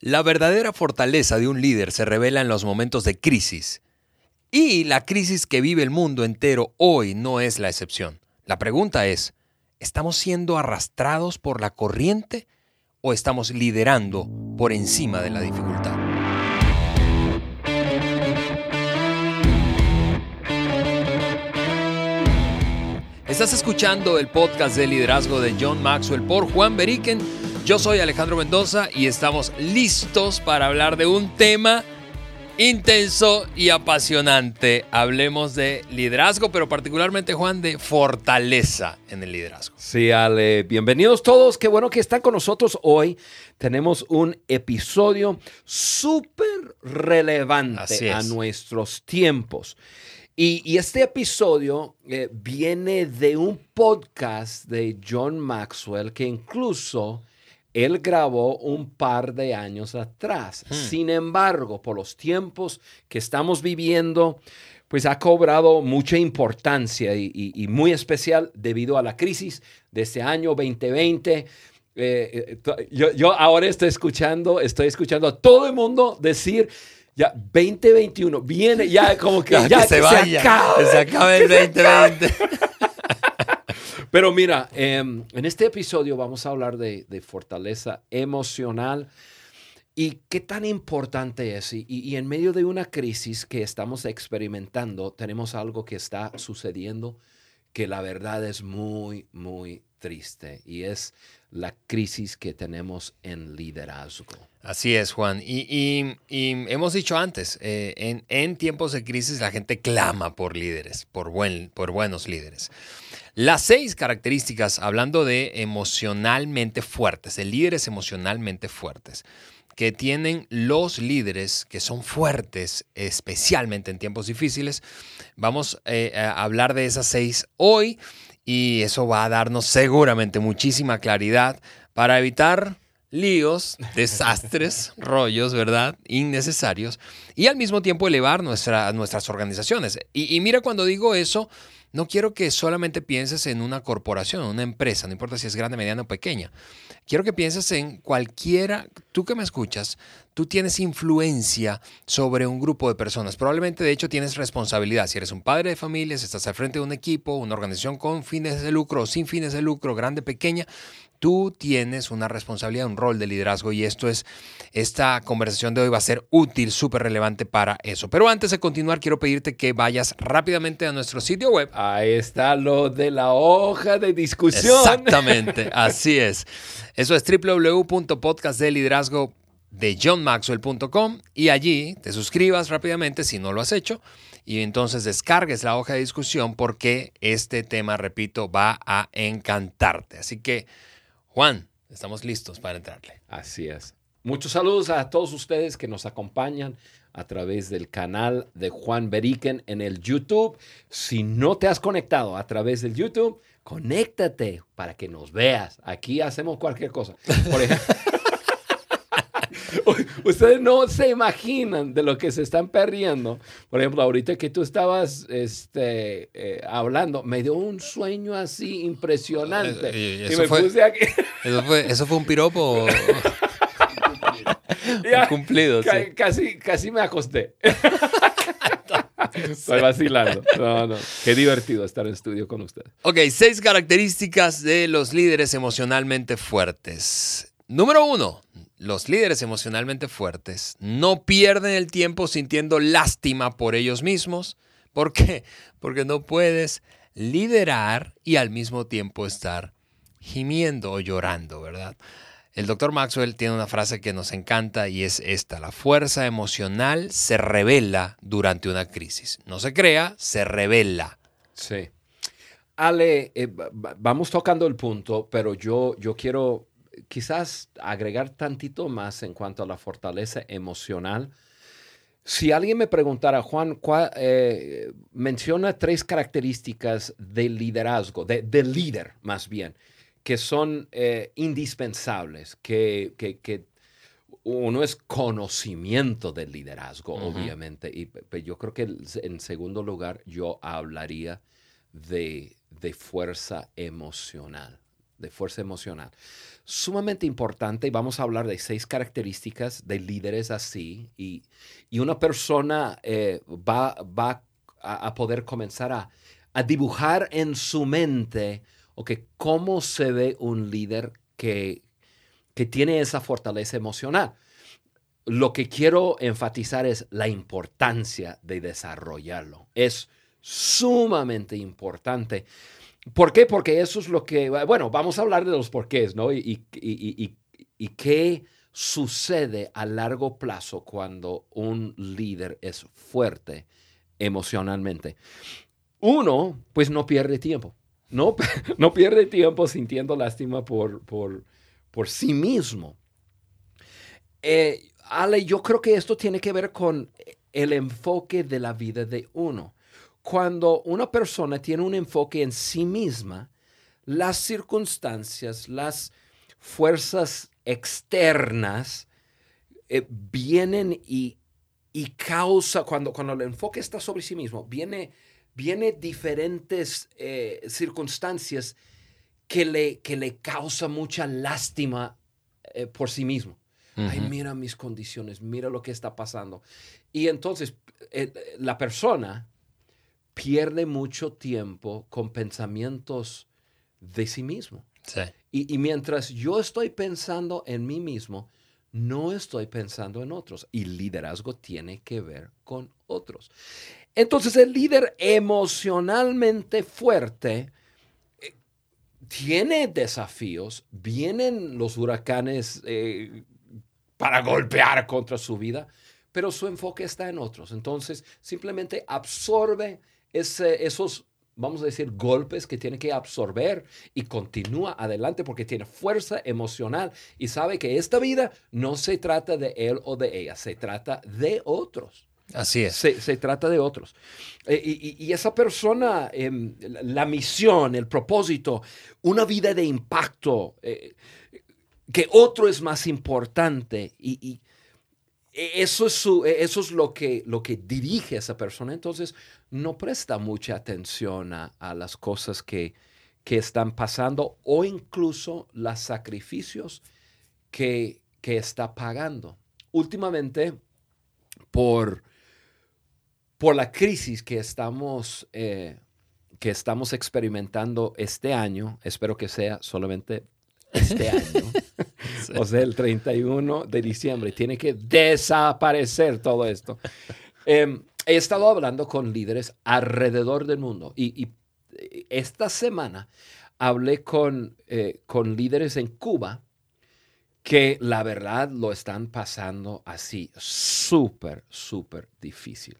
La verdadera fortaleza de un líder se revela en los momentos de crisis. Y la crisis que vive el mundo entero hoy no es la excepción. La pregunta es, ¿estamos siendo arrastrados por la corriente o estamos liderando por encima de la dificultad? Estás escuchando el podcast de liderazgo de John Maxwell por Juan Beriken. Yo soy Alejandro Mendoza y estamos listos para hablar de un tema intenso y apasionante. Hablemos de liderazgo, pero particularmente, Juan, de fortaleza en el liderazgo. Sí, Ale, bienvenidos todos. Qué bueno que están con nosotros hoy. Tenemos un episodio súper relevante a nuestros tiempos. Y, este episodio eh, viene de un podcast de John Maxwell que incluso él grabó un par de años atrás. Hmm. Sin embargo, por los tiempos que estamos viviendo, pues ha cobrado mucha importancia y, muy especial debido a la crisis de este año 2020. Eh, eh, yo, yo ahora estoy escuchando, estoy escuchando a todo el mundo decir, ya 2021 viene, ya como que ya, se vaya, se acabe el 2020. Pero mira, em, en este episodio vamos a hablar de, fortaleza emocional y qué tan importante es. Y, en medio de una crisis que estamos experimentando, tenemos algo que está sucediendo que la verdad es muy, muy triste y es la crisis que tenemos en liderazgo. Así es, Juan. Y, hemos dicho antes, eh, en, tiempos de crisis la gente clama por líderes, por, buen, por buenos líderes. Las seis características, hablando de emocionalmente fuertes, de líderes emocionalmente fuertes, que tienen los líderes que son fuertes, especialmente en tiempos difíciles, vamos eh, a hablar de esas seis hoy y eso va a darnos seguramente muchísima claridad para evitar líos, desastres, rollos, ¿verdad? Innecesarios. Y al mismo tiempo elevar nuestras organizaciones. Y, mira, cuando digo eso, no quiero que solamente pienses en una corporación, una empresa, no importa si es grande, mediana o pequeña. Quiero que pienses en cualquiera, tú que me escuchas, tú tienes influencia sobre un grupo de personas. Probablemente, de hecho, tienes responsabilidad. Si eres un padre de familia, si estás al frente de un equipo, una organización con fines de lucro o sin fines de lucro, grande, pequeña, tú tienes una responsabilidad, un rol de liderazgo y esto es, esta conversación de hoy va a ser útil, súper relevante para eso. Pero antes de continuar, quiero pedirte que vayas rápidamente a nuestro sitio web. Ahí está lo de la hoja de discusión. Exactamente, así es. Eso es www.podcastdeliderazgo de johnmaxwell.com y allí te suscribas rápidamente si no lo has hecho y entonces descargues la hoja de discusión porque este tema, repito, va a encantarte. Así que Juan, estamos listos para entrarle. Así es. Muchos saludos a todos ustedes que nos acompañan a través del canal de Juan Beriken en el YouTube. Si no te has conectado a través del YouTube, conéctate para que nos veas. Aquí hacemos cualquier cosa. Por ejemplo, Ustedes no se imaginan de lo que se están perdiendo. Por ejemplo, ahorita que tú estabas este, eh, hablando, me dio un sueño así impresionante. Eh, y, me puse aquí. Eso fue, un piropo. cumplido. casi, casi me acosté. Estoy vacilando. No, no. Qué divertido estar en estudio con ustedes. Ok, seis características de los líderes emocionalmente fuertes. Número uno, los líderes emocionalmente fuertes no pierden el tiempo sintiendo lástima por ellos mismos. ¿Por qué? Porque no puedes liderar y al mismo tiempo estar gimiendo o llorando, ¿verdad? El doctor Maxwell tiene una frase que nos encanta y es esta, la fuerza emocional se revela durante una crisis. No se crea, se revela. Sí. Ale, eh, vamos tocando el punto, pero yo, yo quiero quizás agregar tantito más en cuanto a la fortaleza emocional. Si alguien me preguntara, Juan, eh, menciona tres características del liderazgo, del líder más bien, que son eh, indispensables, que, uno es conocimiento del liderazgo, obviamente, y pues, yo creo que en segundo lugar yo hablaría de fuerza emocional de fuerza emocional. Sumamente importante, y vamos a hablar de seis características de líderes así, y, una persona eh, va, va a, poder comenzar a, dibujar en su mente okay, cómo se ve un líder que, que tiene esa fortaleza emocional. Lo que quiero enfatizar es la importancia de desarrollarlo. Es sumamente importante. ¿Por qué? Porque eso es lo que, bueno, vamos a hablar de los porqués, ¿no? Y, y, qué sucede a largo plazo cuando un líder es fuerte emocionalmente. Uno, pues no pierde tiempo. No, no pierde tiempo sintiendo lástima por, por, por sí mismo. Eh, Ale, yo creo que esto tiene que ver con el enfoque de la vida de uno. Cuando una persona tiene un enfoque en sí misma, las circunstancias, las fuerzas externas eh, vienen y, y causa, cuando, cuando el enfoque está sobre sí mismo, viene, viene diferentes eh, circunstancias que le, que le causa mucha lástima eh, por sí mismo. Ay, mira mis condiciones, mira lo que está pasando. Y entonces eh, la persona pierde mucho tiempo con pensamientos de sí mismo. Y, mientras yo estoy pensando en mí mismo, no estoy pensando en otros. Y liderazgo tiene que ver con otros. Entonces el líder emocionalmente fuerte eh, tiene desafíos, vienen los huracanes eh, para golpear contra su vida, pero su enfoque está en otros. Entonces, simplemente absorbe esos, vamos a decir, golpes que tiene que absorber y continúa adelante porque tiene fuerza emocional y sabe que esta vida no se trata de él o de ella, se trata de otros. Así es. Se, trata de otros. Eh, y, esa persona, em, la, misión, el propósito, una vida de impacto, eh, que otro es más importante y, eso, es su, eso es lo que, lo que dirige a esa persona. Entonces, no presta mucha atención a, las cosas que, que, están pasando o incluso los sacrificios que, que está pagando. Últimamente, por, por la crisis que estamos, eh, que estamos experimentando este año, espero que sea solamente este año, o sea, el 31 de diciembre, tiene que desaparecer todo esto. Em, he estado hablando con líderes alrededor del mundo y, esta semana hablé con, eh, con líderes en Cuba que la verdad lo están pasando así, súper, súper difícil.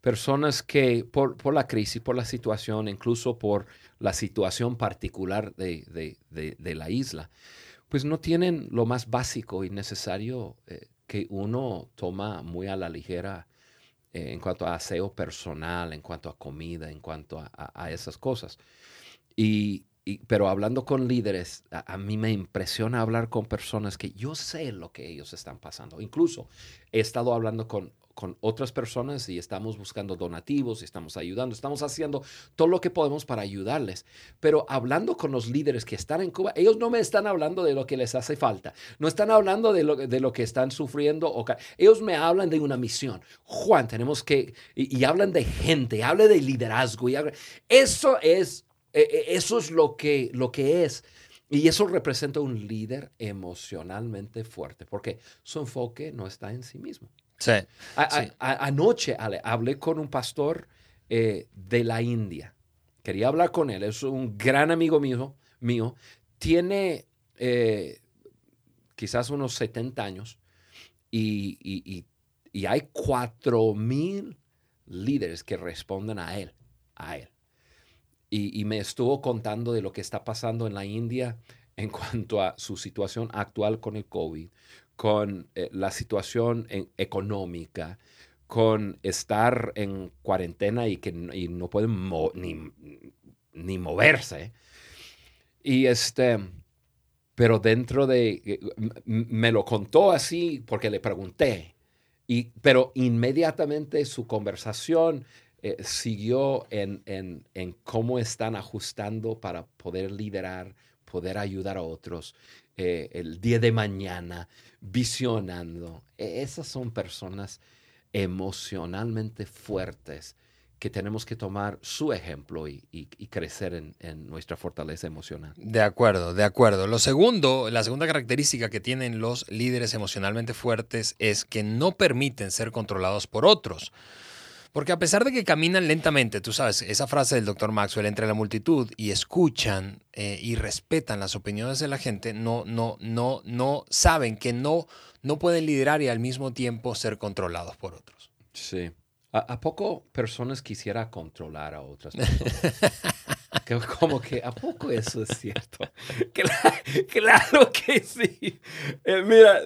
Personas que por, por, la crisis, por la situación, incluso por la situación particular de, la isla, pues no tienen lo más básico y necesario eh, que uno toma muy a la ligera eh, en cuanto a aseo personal, en cuanto a comida, en cuanto a, esas cosas. Y, pero hablando con líderes, a, mí me impresiona hablar con personas que yo sé lo que ellos están pasando. Incluso he estado hablando con con otras personas y estamos buscando donativos, y estamos ayudando, estamos haciendo todo lo que podemos para ayudarles. Pero hablando con los líderes que están en Cuba, ellos no me están hablando de lo que les hace falta, no están hablando de lo, de lo que están sufriendo, o, ellos me hablan de una misión. Juan, tenemos que, y, hablan de gente, hablan de liderazgo, y eso es, e, e, eso es lo que, lo que es. Y eso representa un líder emocionalmente fuerte, porque su enfoque no está en sí mismo. Sí. anoche hablé con un pastor eh, de la India. Quería hablar con él. Es un gran amigo mío. mío. Tiene eh, quizás unos 70 años y, hay 4 mil líderes que responden a él. A él. Y, y me estuvo contando de lo que está pasando en la India en cuanto a su situación actual con el COVID, con eh, la situación económica, con estar en cuarentena y que no pueden ni, moverse. Y este, pero dentro de, eh, me lo contó así porque le pregunté, y, pero inmediatamente su conversación eh, siguió en, en, cómo están ajustando para poder liderar, poder ayudar a otros el día de mañana, visionando. E, esas son personas emocionalmente fuertes que tenemos que tomar su ejemplo y, crecer en, nuestra fortaleza emocional. De acuerdo, de acuerdo. Lo segundo, la segunda característica que tienen los líderes emocionalmente fuertes es que no permiten ser controlados por otros. Porque a pesar de que caminan lentamente, tú sabes, esa frase del doctor Maxwell entre la multitud y escuchan eh, y respetan las opiniones de la gente, no, no, no, no saben que no, no pueden liderar y al mismo tiempo ser controlados por otros. Sí. ¿A, poco personas quisiera controlar a otras personas? Como que, ¿a poco eso es cierto? Claro, que sí. Eh, mira,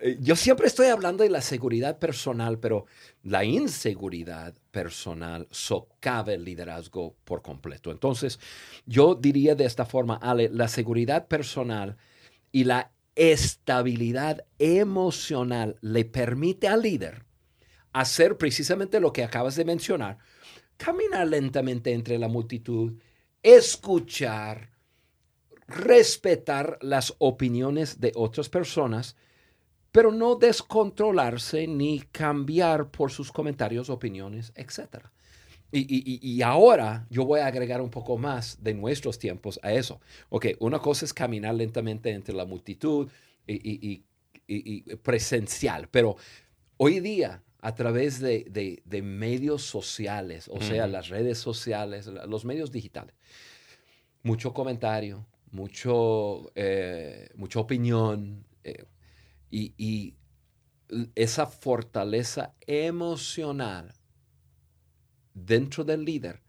eh, yo siempre estoy hablando de la seguridad personal, pero la inseguridad personal socava el liderazgo por completo. Entonces, yo diría de esta forma, Ale, la seguridad personal y la estabilidad emocional le permite al líder hacer precisamente lo que acabas de mencionar, caminar lentamente entre la multitud, escuchar, respetar las opiniones de otras personas, pero no descontrolarse ni cambiar por sus comentarios, opiniones, etc. Y, ahora yo voy a agregar un poco más de nuestros tiempos a eso. Ok, una cosa es caminar lentamente entre la multitud y, presencial, pero hoy día a través de, medios sociales, o sea, las redes sociales, los medios digitales. Mucho comentario, mucho, eh, mucha opinión eh, y, esa fortaleza emocional dentro del líder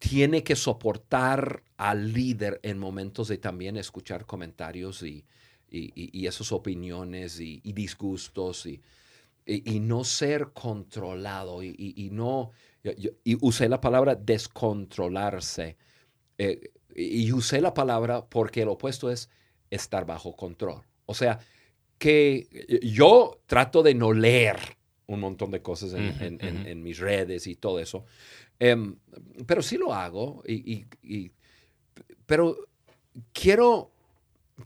tiene que soportar al líder en momentos de también escuchar comentarios y, esas opiniones y, disgustos y, y, no ser controlado y, no, y usé la palabra descontrolarse. Eh, y usé la palabra porque el opuesto es estar bajo control. O sea, que yo trato de no leer un montón de cosas en, mis redes y todo eso, em, pero sí lo hago. Y, pero quiero,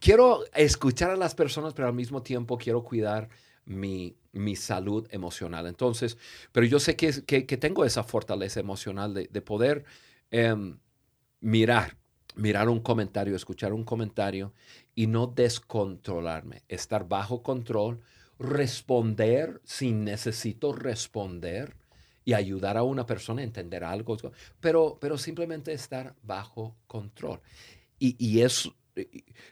quiero escuchar a las personas, pero al mismo tiempo quiero cuidar mi, mi salud emocional. Entonces, pero yo sé que, que, tengo esa fortaleza emocional de, de poder em, mirar, mirar un comentario, escuchar un comentario y no descontrolarme, estar bajo control, responder si necesito responder y ayudar a una persona a entender algo, pero, pero simplemente estar bajo control. Y, y es,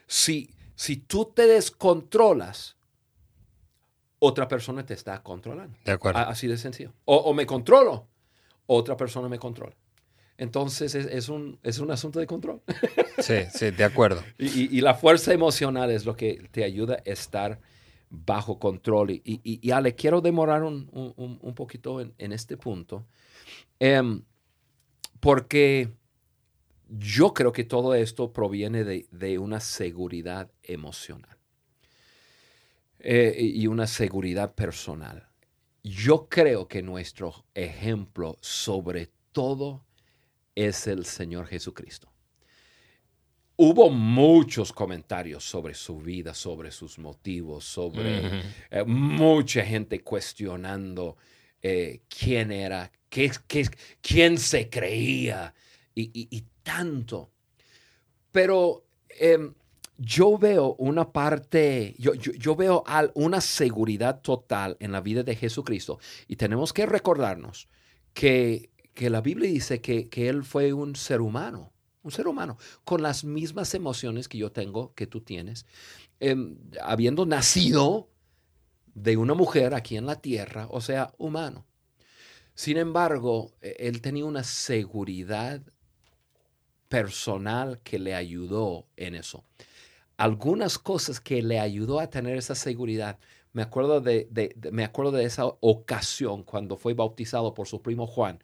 si, si tú te descontrolas, otra persona te está controlando. De acuerdo. Así de sencillo. O, me controlo, otra persona me controla. Entonces es, un, es un asunto de control. Sí, sí, de acuerdo. y, la fuerza emocional es lo que te ayuda a estar bajo control. Y, y, y Ale, quiero demorar un, un, poquito en, este punto, em, porque yo creo que todo esto proviene de, de una seguridad emocional. Eh, y una seguridad personal. Yo creo que nuestro ejemplo sobre todo es el Señor Jesucristo. Hubo muchos comentarios sobre su vida, sobre sus motivos, sobre eh, mucha gente cuestionando eh, quién era, qué, qué, quién se creía y, tanto. Pero em, yo veo una parte, yo, veo una seguridad total en la vida de Jesucristo y tenemos que recordarnos que, la Biblia dice que, Él fue un ser humano, un ser humano, con las mismas emociones que yo tengo, que tú tienes, em, habiendo nacido de una mujer aquí en la tierra, o sea, humano. Sin embargo, e, Él tenía una seguridad personal que le ayudó en eso algunas cosas que le ayudó a tener esa seguridad. Me acuerdo de, me acuerdo de esa ocasión cuando fue bautizado por su primo Juan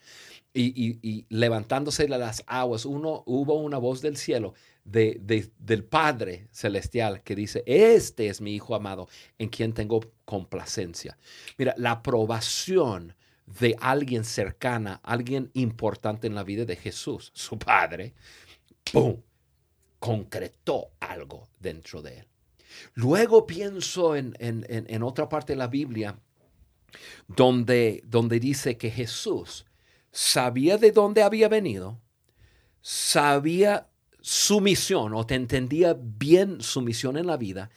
y, levantándose de las aguas, uno, hubo una voz del cielo de, del Padre Celestial que dice, este es mi Hijo amado en quien tengo complacencia. Mira, la aprobación de alguien cercana, alguien importante en la vida de Jesús, su Padre, concretó algo dentro de él. Luego pienso en, en, otra parte de la Biblia donde, donde dice que Jesús sabía de dónde había venido, sabía su misión o te entendía bien su misión en la vida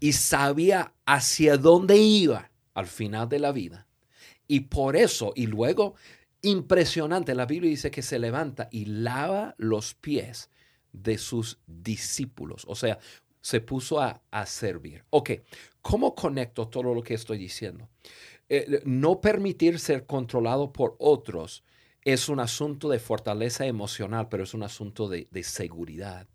y sabía hacia dónde iba al final de la vida. Y por eso, y luego, impresionante, la Biblia dice que se levanta y lava los pies de sus discípulos. O sea, se puso a, servir. Ok, ¿cómo conecto todo lo que estoy diciendo? Eh, no permitir ser controlado por otros es un asunto de fortaleza emocional, pero es un asunto de, seguridad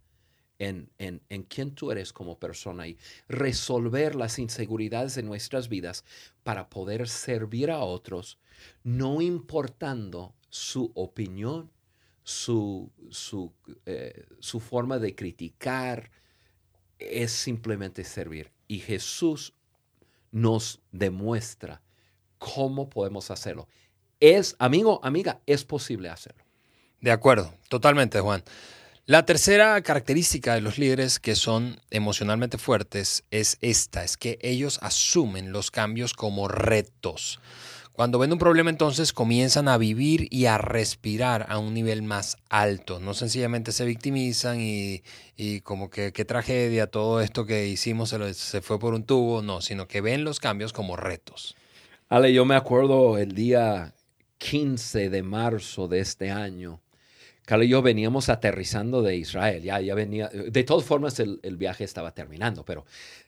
en, en, en, quién tú eres como persona y resolver las inseguridades de nuestras vidas para poder servir a otros, no importando su opinión, su, su, eh, su forma de criticar, es simplemente servir. Y Jesús nos demuestra cómo podemos hacerlo. Es, amigo, amiga, es posible hacerlo. De acuerdo, totalmente, Juan. La tercera característica de los líderes que son emocionalmente fuertes es esta, es que ellos asumen los cambios como retos. Cuando ven un problema entonces comienzan a vivir y a respirar a un nivel más alto. No sencillamente se victimizan y, como que qué tragedia, todo esto que hicimos se, se fue por un tubo, no, sino que ven los cambios como retos. Ale, yo me acuerdo el día 15 de marzo de este año. Carlos y yo veníamos aterrizando de Israel, ya, ya venía, de todas formas el, viaje estaba terminando, pero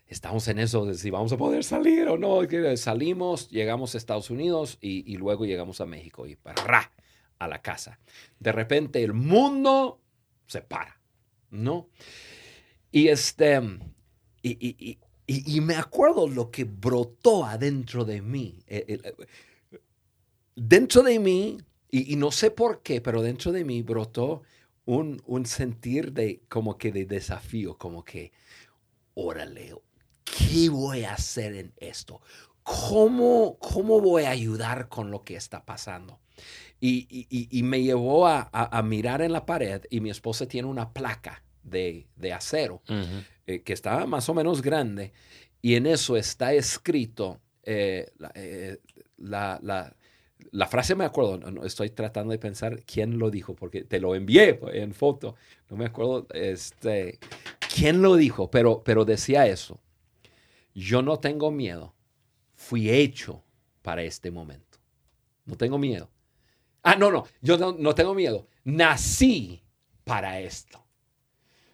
estamos en eso de si vamos a poder salir o no. Salimos, llegamos a Estados Unidos y, luego llegamos a México y para a la casa. De repente el mundo se para, ¿no? Y este, y, y, me acuerdo lo que brotó adentro de mí. Eh, eh, dentro de mí, y, no sé por qué, pero dentro de mí brotó un, un sentir de como que de desafío, como que, órale, ¿qué voy a hacer en esto? ¿Cómo, cómo voy a ayudar con lo que está pasando? Y, y, y me llevó a, a, mirar en la pared y mi esposa tiene una placa de, de acero eh, que está más o menos grande y en eso está escrito eh, eh, la, la, la frase me acuerdo, no, estoy tratando de pensar quién lo dijo, porque te lo envié en foto, no me acuerdo este, quién lo dijo, pero, pero decía eso. Yo no tengo miedo, fui hecho para este momento. No tengo miedo. Ah, no, no, yo no, tengo miedo, nací para esto.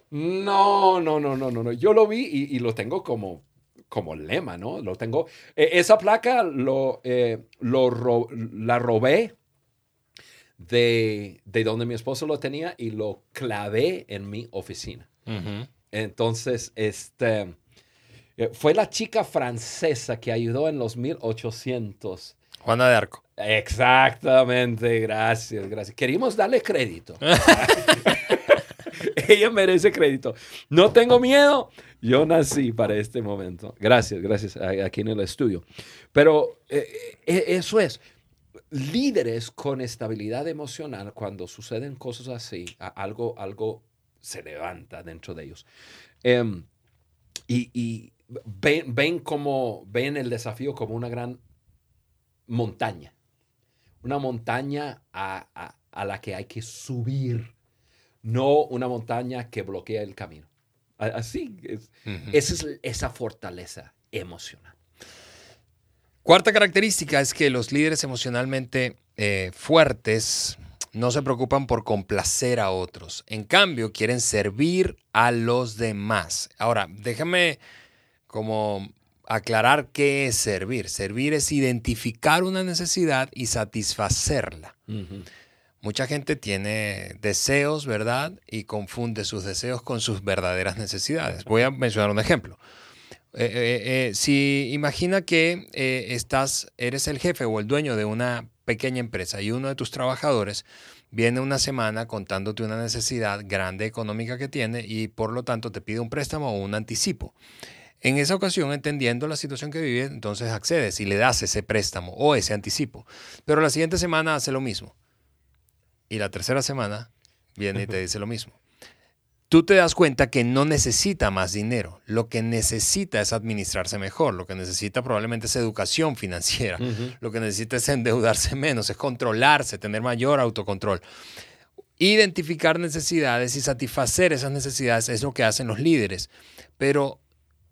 No, no, no, no, no, no. Yo lo vi y lo tengo como como lema, ¿no? Lo tengo. E, esa placa lo, eh, lo la robé de, de, donde mi esposo lo tenía y lo clavé en mi oficina. Entonces, este, eh, fue la chica francesa que ayudó en los 1800. Juana de Arco. Exactamente, gracias, gracias. Queríamos darle crédito. Ella merece crédito. No tengo miedo. Yo nací para este momento. Gracias, gracias aquí en el estudio. Pero eh, eh, eso es. Líderes con estabilidad emocional, cuando suceden cosas así, algo, algo se levanta dentro de ellos. Em, y, ven, como, ven el desafío como una gran montaña. Una montaña a la que hay que subir no una montaña que bloquea el camino. Así, es, esa es esa fortaleza emocional. Cuarta característica es que los líderes emocionalmente eh, fuertes no se preocupan por complacer a otros. En cambio, quieren servir a los demás. Ahora, déjame como aclarar qué es servir. Servir es identificar una necesidad y satisfacerla. Mucha gente tiene deseos, ¿verdad? Y confunde sus deseos con sus verdaderas necesidades. Voy a mencionar un ejemplo. Eh, eh, eh, si imagina que estás, eres el jefe o el dueño de una pequeña empresa y uno de tus trabajadores viene una semana contándote una necesidad grande económica que tiene y por lo tanto te pide un préstamo o un anticipo. En esa ocasión, entendiendo la situación que vive, entonces accedes y le das ese préstamo o ese anticipo. Pero la siguiente semana hace lo mismo y la tercera semana viene y te dice lo mismo. tú te das cuenta que no necesita más dinero. Lo que necesita es administrarse mejor. Lo que necesita probablemente es educación financiera. Lo que necesita es endeudarse menos, es controlarse, tener mayor autocontrol. Identificar necesidades y satisfacer esas necesidades es lo que hacen los líderes. Pero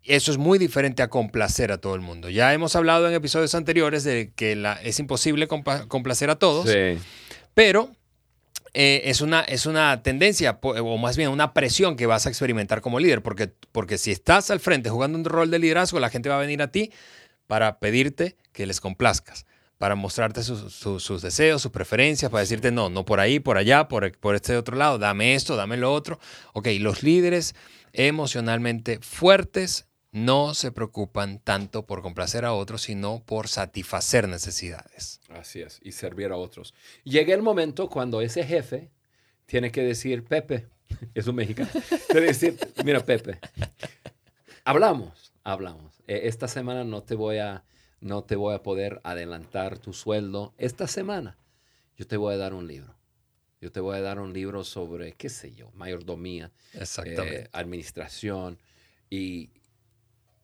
eso es muy diferente a complacer a todo el mundo. Ya hemos hablado en episodios anteriores de que la, es imposible complacer a todos. Pero eh, es, una, es una tendencia, o más bien una presión que vas a experimentar como líder, porque, porque si estás al frente jugando un rol de liderazgo, la gente va a venir a ti para pedirte que les complazcas, para mostrarte sus, deseos, sus preferencias, para decirte, no, no por ahí, por allá, por, por este otro lado, dame esto, dame lo otro. Ok, los líderes emocionalmente fuertes no se preocupan tanto por complacer a otros, sino por satisfacer necesidades. Así es, y servir a otros. Llega el momento cuando ese jefe tiene que decir, Pepe, es un mexicano, tiene que decir, mira Pepe, hablamos, hablamos. E, esta semana no te voy a, no te voy a poder adelantar tu sueldo. Esta semana yo te voy a dar un libro. Yo te voy a dar un libro sobre, qué sé yo, mayordomía, eh, administración. Y,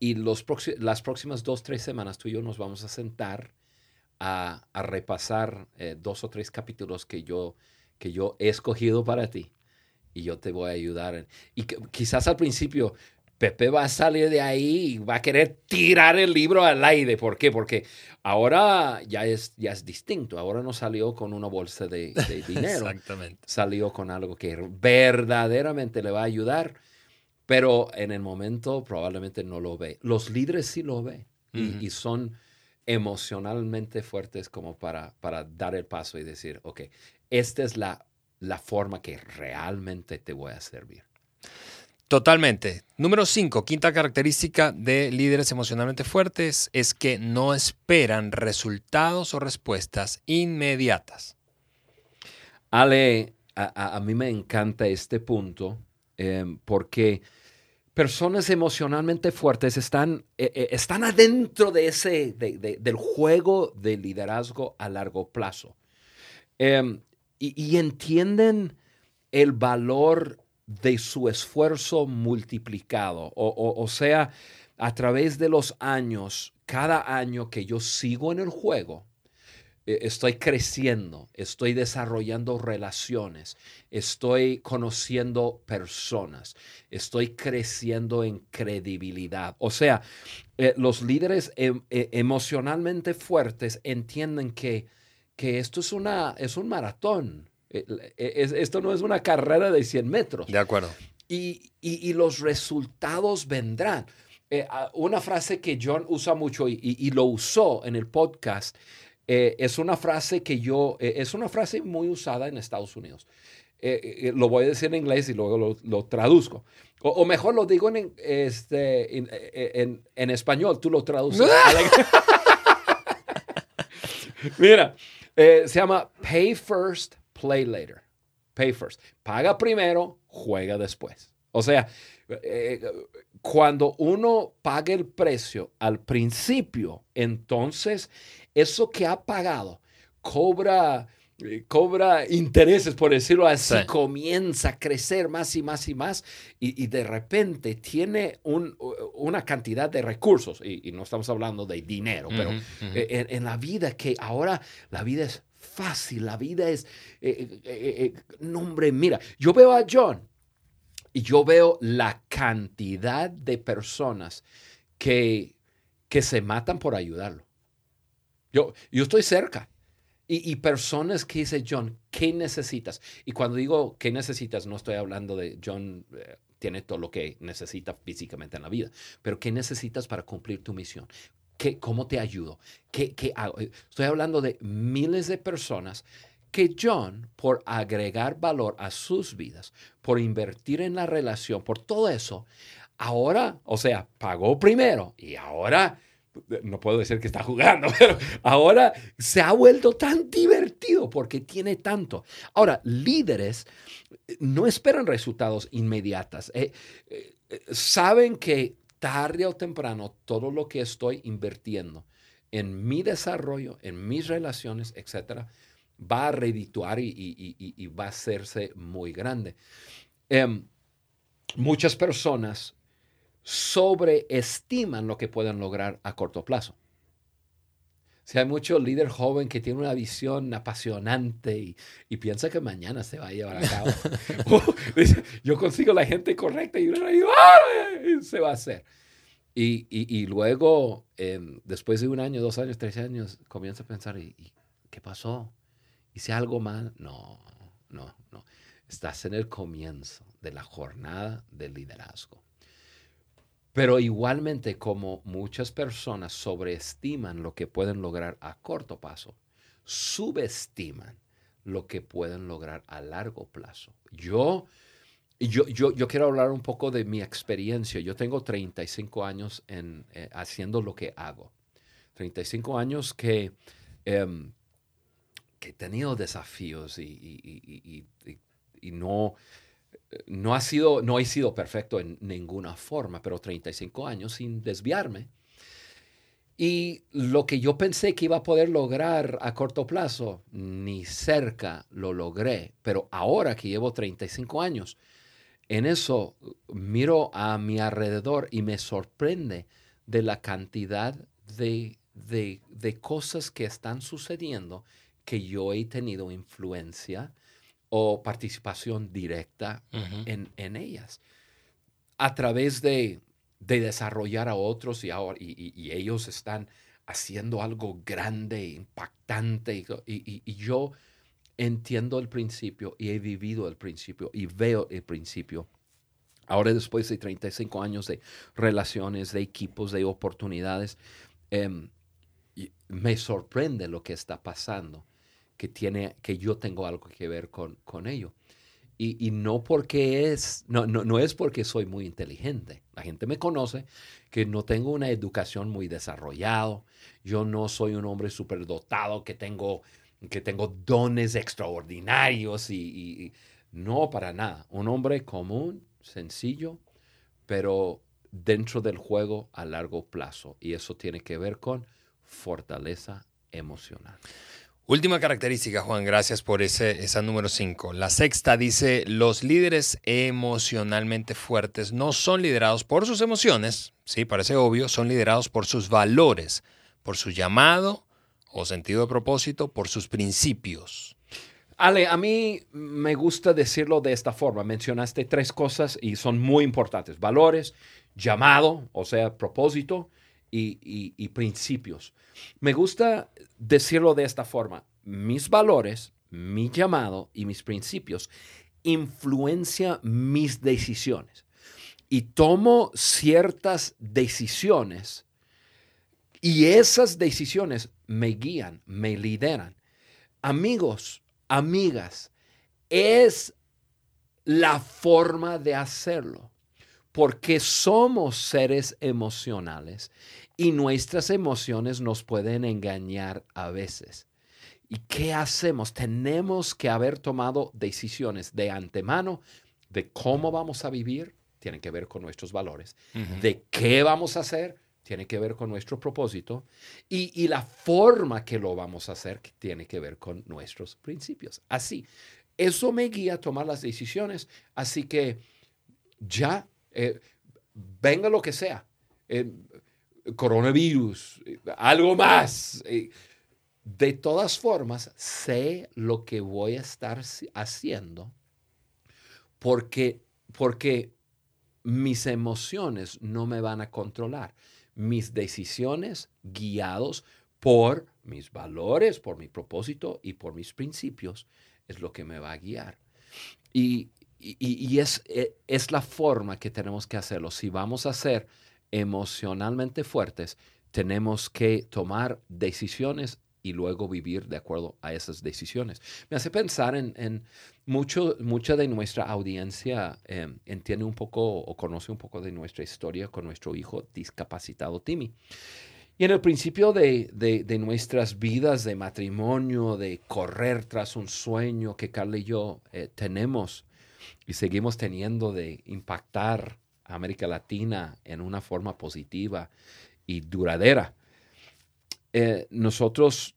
y los las próximas dos, tres semanas tú y yo nos vamos a sentar a, repasar eh, dos o tres capítulos que yo, que yo he escogido para ti. Y yo te voy a ayudar. y quizás al principio Pepe va a salir de ahí y va a querer tirar el libro al aire. ¿Por qué? Porque ahora ya es, ya es distinto. Ahora no salió con una bolsa de, de dinero. Exactamente. Salió con algo que verdaderamente le va a ayudar pero en el momento probablemente no lo ve. Los líderes sí lo ven y, son emocionalmente fuertes como para, para dar el paso y decir, ok, esta es la, la forma que realmente te voy a servir. Totalmente. Número cinco, quinta característica de líderes emocionalmente fuertes es que no esperan resultados o respuestas inmediatas. Ale, a, mí me encanta este punto em, porque personas emocionalmente fuertes están, eh, eh, están adentro de ese, del juego de liderazgo a largo plazo. Em, y, entienden el valor de su esfuerzo multiplicado. o sea, a través de los años, cada año que yo sigo en el juego, estoy creciendo, estoy desarrollando relaciones, estoy conociendo personas, estoy creciendo en credibilidad. O sea, eh, los líderes em, eh, emocionalmente fuertes entienden que, que esto es, una, es un maratón. esto no es una carrera de 100 metros. De acuerdo. Y, los resultados vendrán. una frase que John usa mucho y, lo usó en el podcast eh, es una frase que yo, eh, es una frase muy usada en Estados Unidos. Eh, lo voy a decir en inglés y luego lo, traduzco. O, mejor lo digo en, este, en, en, español, tú lo traduces. Mira, se llama Pay First, Play Later. Pay First. Paga primero, juega después. O sea, cuando uno paga el precio al principio, entonces eso que ha pagado cobra, eh, cobra intereses, por decirlo así, comienza a crecer más y más y más y, de repente tiene una cantidad de recursos, y, no estamos hablando de dinero, pero e, En, la vida que ahora la vida es fácil, la vida es, eh, eh, nombre, mira, yo veo a John y yo veo la cantidad de personas que, que se matan por ayudarlo. Yo, yo estoy cerca. Y, personas que dice John, ¿qué necesitas? Y cuando digo qué necesitas, no estoy hablando de John eh, tiene todo lo que necesita físicamente en la vida, pero ¿qué necesitas para cumplir tu misión? ¿Qué, ¿Cómo te ayudo? ¿Qué, ¿Qué hago? Estoy hablando de miles de personas que John, por agregar valor a sus vidas, por invertir en la relación, por todo eso, ahora, o sea, pagó primero y ahora no puedo decir que está jugando, pero ahora se ha vuelto tan divertido porque tiene tanto. Ahora, líderes eh, no esperan resultados inmediatos. Eh, eh, saben que tarde o temprano todo lo que estoy invirtiendo en mi desarrollo, en mis relaciones, etcétera, va a redituar y, va a hacerse muy grande. Em, muchas personas sobreestiman lo que pueden lograr a corto plazo. Si hay mucho líder joven que tiene una visión apasionante y, piensa que mañana se va a llevar a cabo. yo consigo la gente correcta y, se va a hacer. Y, luego, em, después de un año, dos años, tres años, comienza a pensar, ¿y, qué pasó? ¿Hice algo mal? No, no, no. Estás en el comienzo de la jornada del liderazgo. Pero igualmente como muchas personas sobreestiman lo que pueden lograr a corto plazo, subestiman lo que pueden lograr a largo plazo. Yo, yo, yo, yo quiero hablar un poco de mi experiencia. Yo tengo 35 años en, eh, haciendo lo que hago. 35 años que, em, que he tenido desafíos y, y no no, ha sido, no he sido perfecto en ninguna forma, pero 35 años sin desviarme. Y lo que yo pensé que iba a poder lograr a corto plazo, ni cerca lo logré. Pero ahora que llevo 35 años, en eso miro a mi alrededor y me sorprende de la cantidad de, de cosas que están sucediendo que yo he tenido influencia o participación directa en, ellas. A través de, desarrollar a otros y, ahora, y, ellos están haciendo algo grande, impactante. Y, yo entiendo el principio y he vivido el principio y veo el principio. Ahora después de 35 años de relaciones, de equipos, de oportunidades, em, me sorprende lo que está pasando que, tiene, que yo tengo algo que ver con, con ello. Y, no porque es, no, no, no, es porque soy muy inteligente. La gente me conoce que no tengo una educación muy desarrollada. Yo no soy un hombre superdotado que tengo, que tengo dones extraordinarios y, no para nada. Un hombre común, sencillo, pero dentro del juego a largo plazo. Y eso tiene que ver con fortaleza emocional. Última característica, Juan, gracias por ese, esa número 5. La sexta dice, los líderes emocionalmente fuertes no son liderados por sus emociones, sí, parece obvio, son liderados por sus valores, por su llamado o sentido de propósito, por sus principios. Ale, a mí me gusta decirlo de esta forma. Mencionaste tres cosas y son muy importantes. Valores, llamado, o sea, propósito, y, principios. Me gusta decirlo de esta forma. Mis valores, mi llamado y mis principios influencian mis decisiones. Y tomo ciertas decisiones y esas decisiones me guían, me lideran. Amigos, amigas, es la forma de hacerlo porque somos seres emocionales y nuestras emociones nos pueden engañar a veces. ¿Y qué hacemos? Tenemos que haber tomado decisiones de antemano de cómo vamos a vivir, tiene que ver con nuestros valores, de qué vamos a hacer, tiene que ver con nuestro propósito, y, y, la forma que lo vamos a hacer, que tiene que ver con nuestros principios. Así, eso me guía a tomar las decisiones, así que ya, eh, venga lo que sea. Eh, coronavirus, algo más. De todas formas, sé lo que voy a estar haciendo porque, porque mis emociones no me van a controlar. Mis decisiones guiados por mis valores, por mi propósito y por mis principios es lo que me va a guiar. Y, y, es, e, es la forma que tenemos que hacerlo. Si vamos a hacer emocionalmente fuertes, tenemos que tomar decisiones y luego vivir de acuerdo a esas decisiones. Me hace pensar en, mucho, mucha de nuestra audiencia em, entiende un poco o conoce un poco de nuestra historia con nuestro hijo discapacitado Timmy. Y en el principio de, nuestras vidas de matrimonio, de correr tras un sueño que Carla y yo eh, tenemos y seguimos teniendo de impactar América Latina en una forma positiva y duradera. Eh, nosotros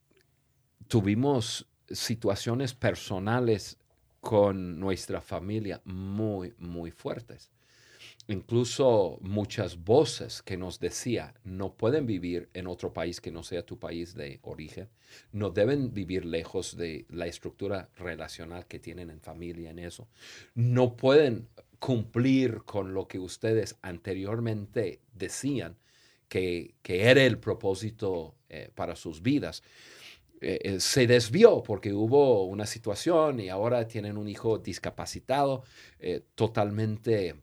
tuvimos situaciones personales con nuestra familia muy, muy fuertes. incluso muchas voces que nos decía, no pueden vivir en otro país que no sea tu país de origen, no deben vivir lejos de la estructura relacional que tienen en familia, en eso, no pueden cumplir con lo que ustedes anteriormente decían que, era el propósito eh, para sus vidas. Eh, eh, se desvió porque hubo una situación y ahora tienen un hijo discapacitado, totalmente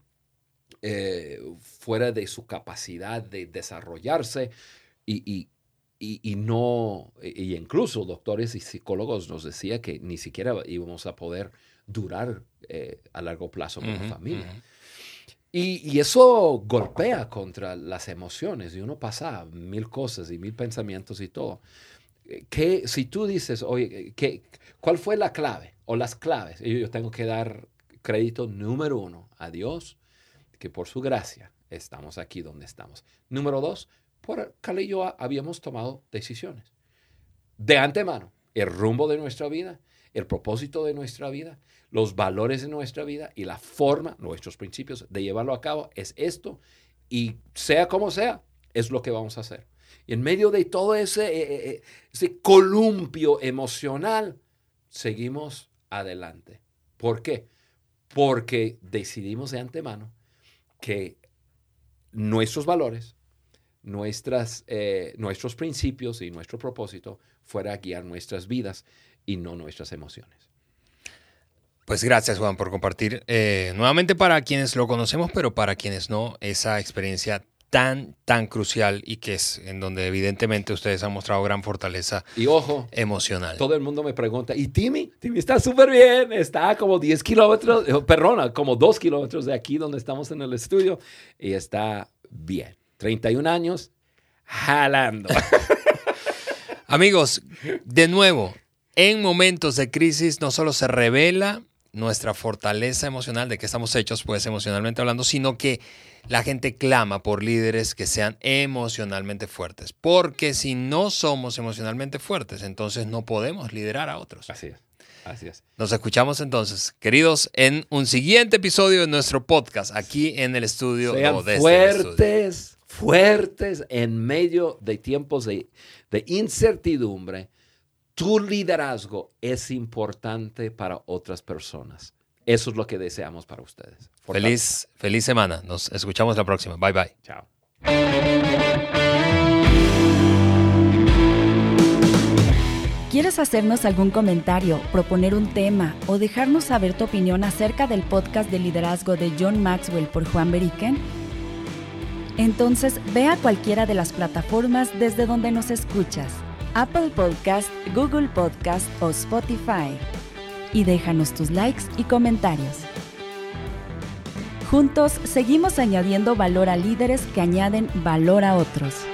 fuera de su capacidad de desarrollarse y, y, no, y incluso doctores y psicólogos nos decía que ni siquiera íbamos a poder durar a largo plazo como familia. Y, eso golpea contra las emociones y uno pasa mil cosas y mil pensamientos y todo. Que si tú dices, oye, ¿qué, ¿cuál fue la clave o las claves? Yo tengo que dar crédito número uno a Dios, que por su gracia estamos aquí donde estamos. Número dos, por Cali y yo habíamos tomado decisiones de antemano, el rumbo de nuestra vida, el propósito de nuestra vida los valores de nuestra vida y la forma, nuestros principios de llevarlo a cabo es esto y sea como sea, es lo que vamos a hacer. Y en medio de todo ese, eh, eh, eh, ese columpio emocional, seguimos adelante. ¿Por qué? Porque decidimos de antemano que nuestros valores, nuestras, nuestros principios y nuestro propósito fuera a guiar nuestras vidas y no nuestras emociones. Pues gracias Juan por compartir eh, nuevamente para quienes lo conocemos, pero para quienes no, esa experiencia tan, tan crucial y que es en donde evidentemente ustedes han mostrado gran fortaleza y ojo, emocional. Todo el mundo me pregunta, ¿y Timmy? Timmy está súper bien, está como 10 kilómetros, eh, perdona, como 2 kilómetros de aquí donde estamos en el estudio y está bien. 31 años, jalando. Amigos, de nuevo, en momentos de crisis no solo se revela nuestra fortaleza emocional, de que estamos hechos, pues emocionalmente hablando, sino que la gente clama por líderes que sean emocionalmente fuertes. Porque si no somos emocionalmente fuertes, entonces no podemos liderar a otros. Así es. Así es. Nos escuchamos entonces, queridos, en un siguiente episodio de nuestro podcast, aquí en el estudio. Sean fuertes, fuertes en medio de tiempos de, de incertidumbre tu liderazgo es importante para otras personas. Eso es lo que deseamos para ustedes. Feliz, feliz semana. Nos escuchamos la próxima. Bye bye. Chao. ¿Quieres hacernos algún comentario, proponer un tema o dejarnos saber tu opinión acerca del podcast de liderazgo de John Maxwell por Juan Beriken? Entonces ve a cualquiera de las plataformas desde donde nos escuchas Apple Podcast, Google Podcast o Spotify. Y déjanos tus likes y comentarios. Juntos seguimos añadiendo valor a líderes que añaden valor a otros.